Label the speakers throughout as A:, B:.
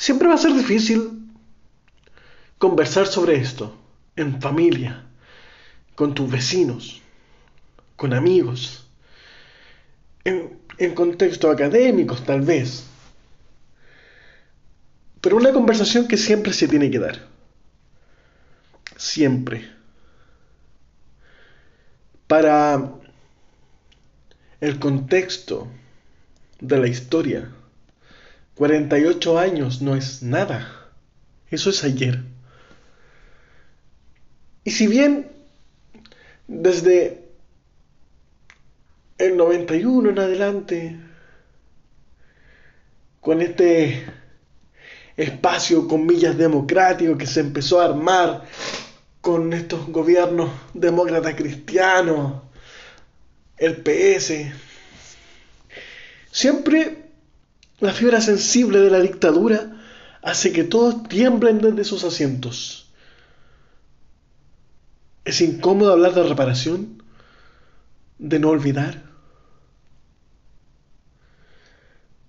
A: Siempre va a ser difícil conversar sobre esto en familia, con tus vecinos, con amigos, en, en contextos académicos tal vez. Pero una conversación que siempre se tiene que dar. Siempre. Para el contexto de la historia, 48 años no es nada. Eso es ayer. Y si bien desde el 91 en adelante, con este espacio, comillas, democrático que se empezó a armar con estos gobiernos demócratas cristianos, el PS, siempre la fibra sensible de la dictadura hace que todos tiemblen desde sus asientos. Es incómodo hablar de reparación, de no olvidar.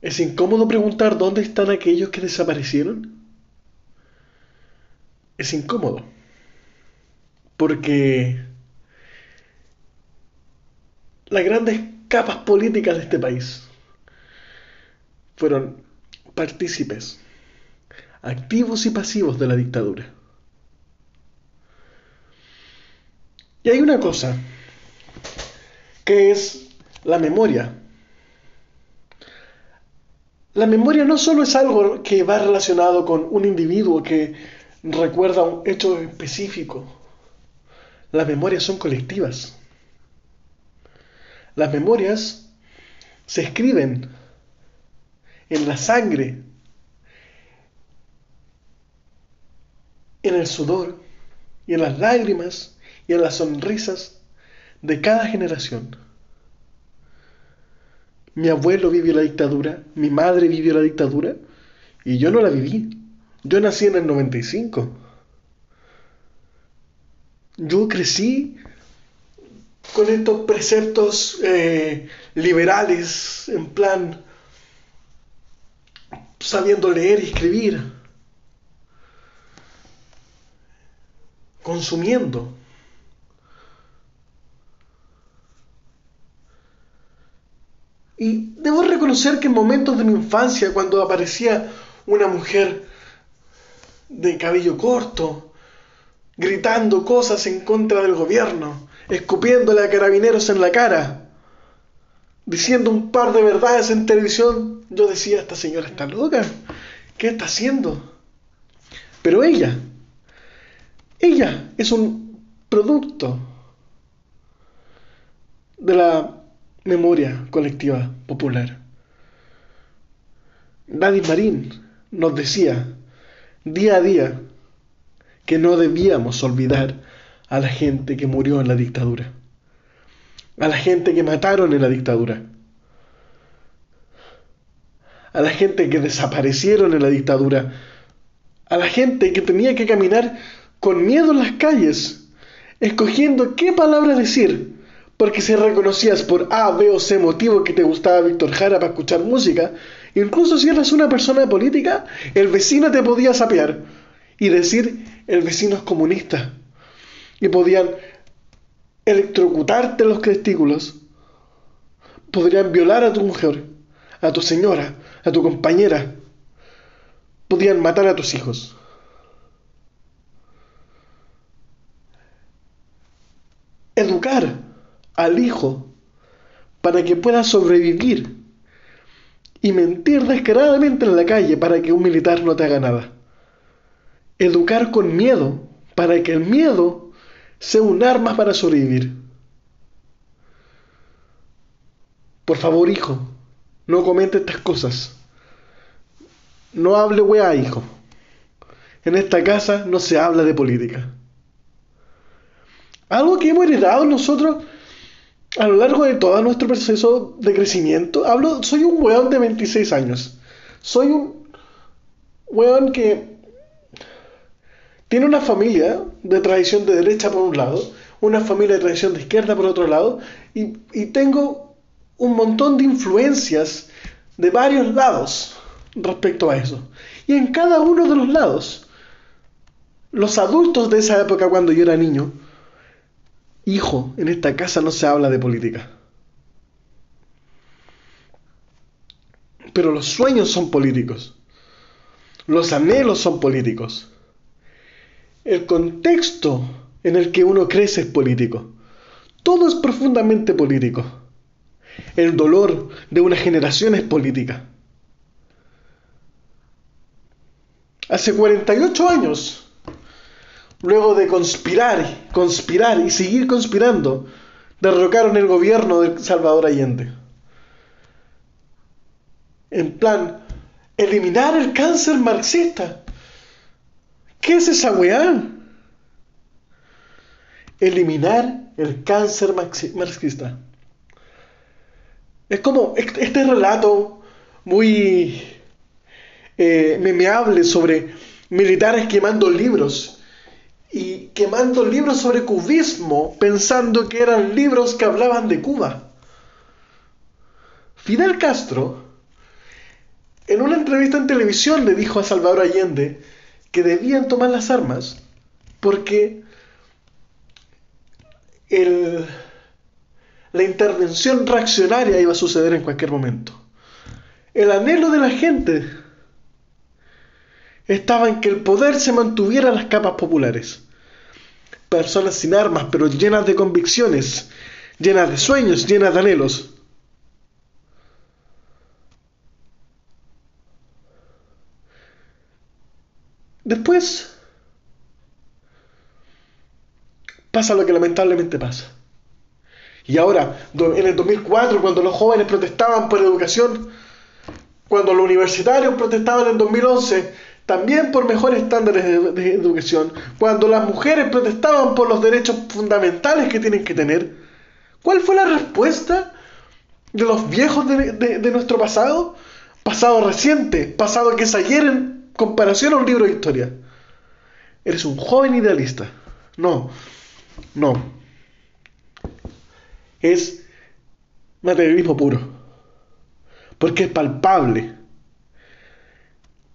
A: Es incómodo preguntar dónde están aquellos que desaparecieron. Es incómodo. Porque las grandes capas políticas de este país fueron partícipes, activos y pasivos de la dictadura. Y hay una cosa, que es la memoria. La memoria no solo es algo que va relacionado con un individuo que recuerda un hecho específico. Las memorias son colectivas. Las memorias se escriben en la sangre, en el sudor y en las lágrimas y en las sonrisas de cada generación. Mi abuelo vivió la dictadura, mi madre vivió la dictadura y yo no la viví. Yo nací en el 95. Yo crecí con estos preceptos eh, liberales en plan sabiendo leer y escribir, consumiendo. Y debo reconocer que en momentos de mi infancia, cuando aparecía una mujer de cabello corto, gritando cosas en contra del gobierno, escupiéndole a carabineros en la cara, diciendo un par de verdades en televisión, yo decía, esta señora está loca, ¿qué está haciendo? Pero ella, ella es un producto de la memoria colectiva popular. Gladys Marín nos decía día a día que no debíamos olvidar a la gente que murió en la dictadura a la gente que mataron en la dictadura, a la gente que desaparecieron en la dictadura, a la gente que tenía que caminar con miedo en las calles, escogiendo qué palabra decir, porque si reconocías por A, B o C motivo que te gustaba Víctor Jara para escuchar música, incluso si eras una persona política, el vecino te podía sapear y decir el vecino es comunista. Y podían electrocutarte los testículos, podrían violar a tu mujer, a tu señora, a tu compañera, podrían matar a tus hijos. Educar al hijo para que pueda sobrevivir y mentir descaradamente en la calle para que un militar no te haga nada. Educar con miedo para que el miedo sea un arma para sobrevivir. Por favor, hijo, no comente estas cosas. No hable weá, hijo. En esta casa no se habla de política. Algo que hemos heredado nosotros a lo largo de todo nuestro proceso de crecimiento. Hablo, soy un weón de 26 años. Soy un weón que tiene una familia de tradición de derecha por un lado, una familia de tradición de izquierda por otro lado, y, tengo un montón de influencias de varios lados respecto a eso. y en cada uno de los lados. Los adultos de esa época cuando yo era niño, hijo, en esta casa no se habla de política. Pero los sueños son políticos. Los anhelos son políticos. El contexto en el que uno crece es político. Todo es profundamente político. El dolor de una generación es política. Hace 48 años, luego de conspirar, conspirar y seguir conspirando, derrocaron el gobierno de Salvador Allende. En plan, eliminar el cáncer marxista. ¿Qué es esa weá? Eliminar el cáncer marxista. Es como este relato muy eh, memeable sobre militares quemando libros y quemando libros sobre cubismo pensando que eran libros que hablaban de Cuba. Fidel Castro, en una entrevista en televisión, le dijo a Salvador Allende que debían tomar las armas porque la intervención reaccionaria iba a suceder en cualquier momento. El anhelo de la gente estaba en que el poder se mantuviera en las capas populares. Personas sin armas, pero llenas de convicciones, llenas de sueños, llenas de anhelos. Después pasa lo que lamentablemente pasa. Y ahora, en el 2004, cuando los jóvenes protestaban por educación, cuando los universitarios protestaban en 2011, también por mejores estándares de, educación, cuando las mujeres protestaban por los derechos fundamentales que tienen que tener, ¿cuál fue la respuesta de los viejos de, de nuestro pasado? Pasado reciente, pasado que es ayer en comparación a un libro de historia. Eres un joven idealista. No, no es materialismo puro, porque es palpable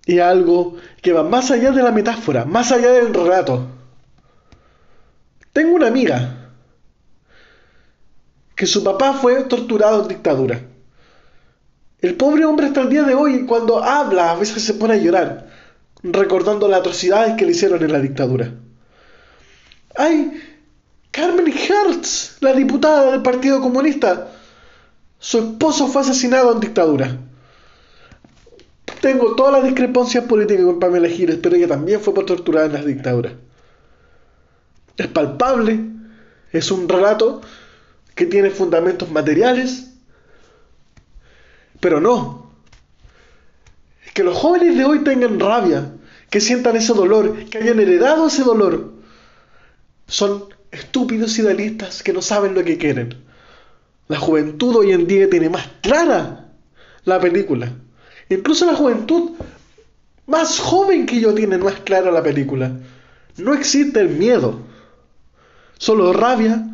A: y algo que va más allá de la metáfora, más allá del relato. Tengo una amiga que su papá fue torturado en dictadura. El pobre hombre hasta el día de hoy, cuando habla, a veces se pone a llorar, recordando las atrocidades que le hicieron en la dictadura. Hay Carmen Hertz, la diputada del Partido Comunista. Su esposo fue asesinado en dictadura. Tengo todas las discrepancias políticas con Pamela Giles, pero ella también fue torturada en la dictadura. Es palpable, es un relato que tiene fundamentos materiales, pero no. Que los jóvenes de hoy tengan rabia, que sientan ese dolor, que hayan heredado ese dolor, son estúpidos idealistas que no saben lo que quieren. La juventud hoy en día tiene más clara la película. Incluso la juventud más joven que yo tiene más clara la película. No existe el miedo, solo rabia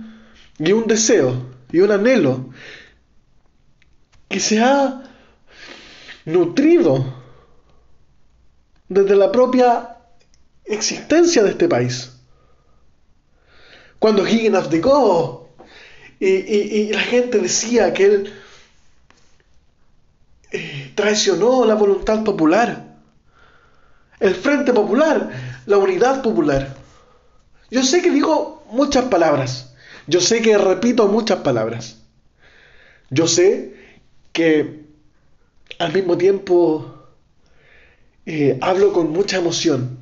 A: y un deseo y un anhelo que se ha nutrido desde la propia existencia de este país. Cuando Higgins abdicó y, y, la gente decía que él eh, traicionó la voluntad popular, el frente popular, la unidad popular. Yo sé que digo muchas palabras, yo sé que repito muchas palabras, yo sé que al mismo tiempo eh, hablo con mucha emoción.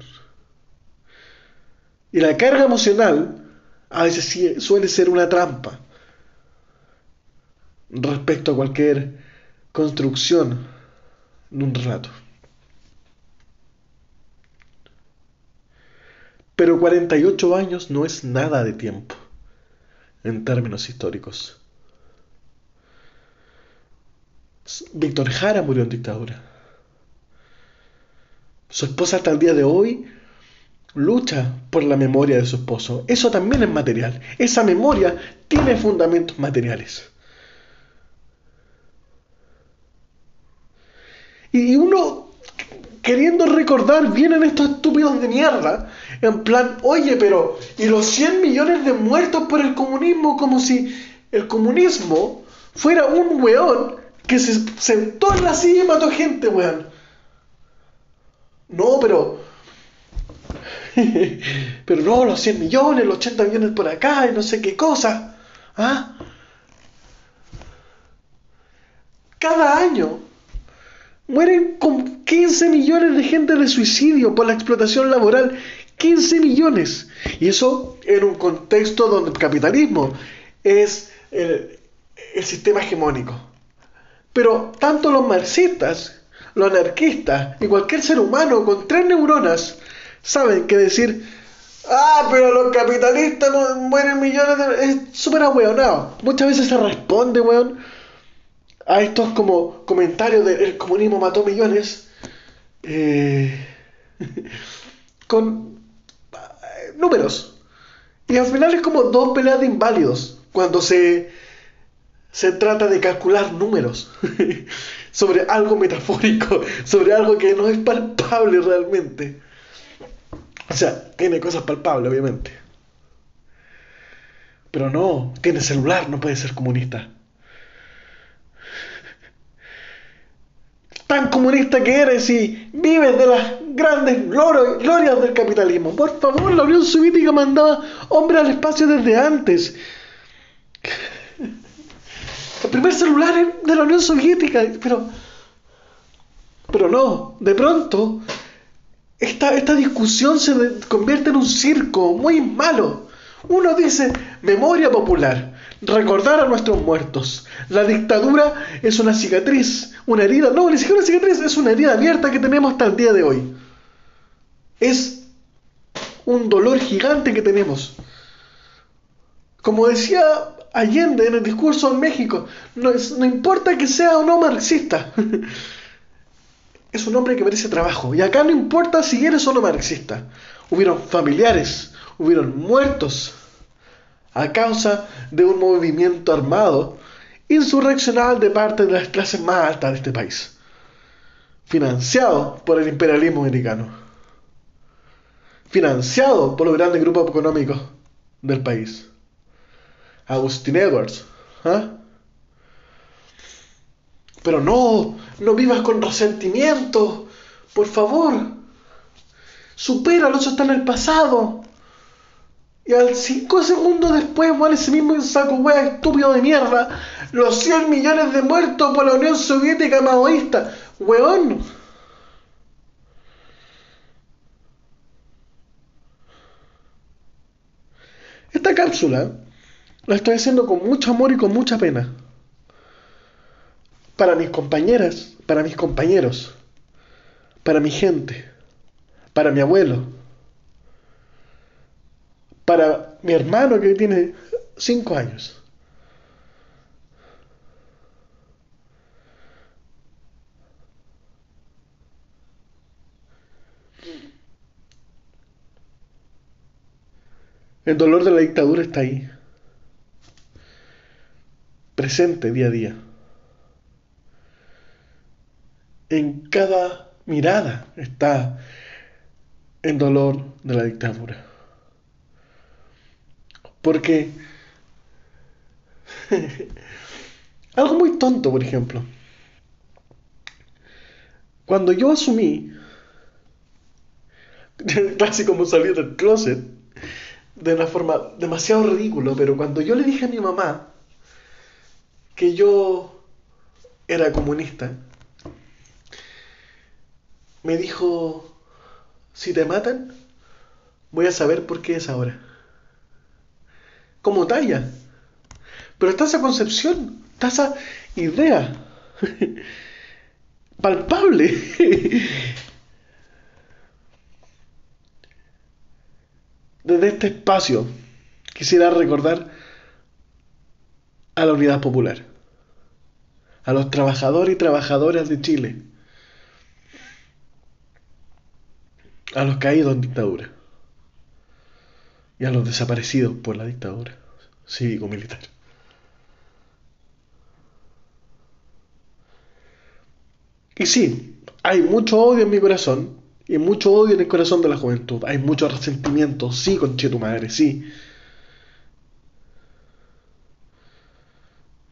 A: Y la carga emocional a veces suele ser una trampa respecto a cualquier construcción de un relato. Pero 48 años no es nada de tiempo en términos históricos. Víctor Jara murió en dictadura. Su esposa hasta el día de hoy lucha por la memoria de su esposo. Eso también es material. Esa memoria tiene fundamentos materiales. Y uno queriendo recordar, vienen estos estúpidos de mierda, en plan, oye, pero, ¿y los 100 millones de muertos por el comunismo? Como si el comunismo fuera un weón que se sentó en la silla y mató gente, weón. No, pero... pero no, los 100 millones, los 80 millones por acá y no sé qué cosa. ¿Ah? Cada año mueren con 15 millones de gente de suicidio por la explotación laboral. 15 millones. Y eso en un contexto donde el capitalismo es el, el sistema hegemónico. Pero tanto los marxistas, los anarquistas y cualquier ser humano con tres neuronas saben que decir, ah, pero los capitalistas mueren millones de... es súper ahueonado. Muchas veces se responde, weón, a estos como comentarios de el comunismo mató millones eh, con eh, números. Y al final es como dos peleas de inválidos cuando se, se trata de calcular números sobre algo metafórico, sobre algo que no es palpable realmente. O sea, tiene cosas palpables, obviamente. Pero no, tiene celular, no puede ser comunista. tan comunista que eres y vives de las grandes glorias del capitalismo. Por favor, la Unión Soviética mandaba hombres al espacio desde antes. El primer celular de la Unión Soviética, pero, pero no, de pronto esta, esta discusión se convierte en un circo muy malo. Uno dice memoria popular, recordar a nuestros muertos. La dictadura es una cicatriz, una herida, no, ni siquiera una cicatriz, es una herida abierta que tenemos hasta el día de hoy. Es un dolor gigante que tenemos. Como decía Allende en el discurso en México, no, no importa que sea o no marxista, es un hombre que merece trabajo. Y acá no importa si eres o no marxista. Hubieron familiares, hubieron muertos a causa de un movimiento armado insurreccional de parte de las clases más altas de este país, financiado por el imperialismo americano, financiado por los grandes grupos económicos del país. Agustín Edwards. ¿ah? Pero no, no vivas con resentimiento, por favor. Supéralo, eso está en el pasado. Y al cinco segundos después, bueno, ese mismo saco estúpido de mierda, los 100 millones de muertos por la Unión Soviética maoísta. Weón. Esta cápsula la estoy haciendo con mucho amor y con mucha pena. Para mis compañeras, para mis compañeros, para mi gente, para mi abuelo para mi hermano que tiene cinco años. El dolor de la dictadura está ahí, presente día a día. En cada mirada está el dolor de la dictadura. Porque... Algo muy tonto, por ejemplo. Cuando yo asumí, casi como salir del closet, de una forma demasiado ridícula, pero cuando yo le dije a mi mamá que yo era comunista, me dijo, si te matan, voy a saber por qué es ahora como talla. Pero está esa concepción, está esa idea palpable. Desde este espacio quisiera recordar a la unidad popular, a los trabajadores y trabajadoras de Chile, a los caídos en dictadura y a los desaparecidos por la dictadura cívico-militar. Y sí, hay mucho odio en mi corazón y mucho odio en el corazón de la juventud. Hay mucho resentimiento, sí, conche tu madre, sí.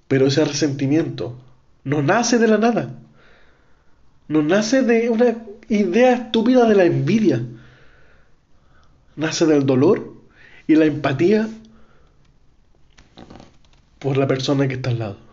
A: Pero ese resentimiento no nace de la nada. No nace de una idea estúpida de la envidia. Nace del dolor y la empatía por la persona que está al lado.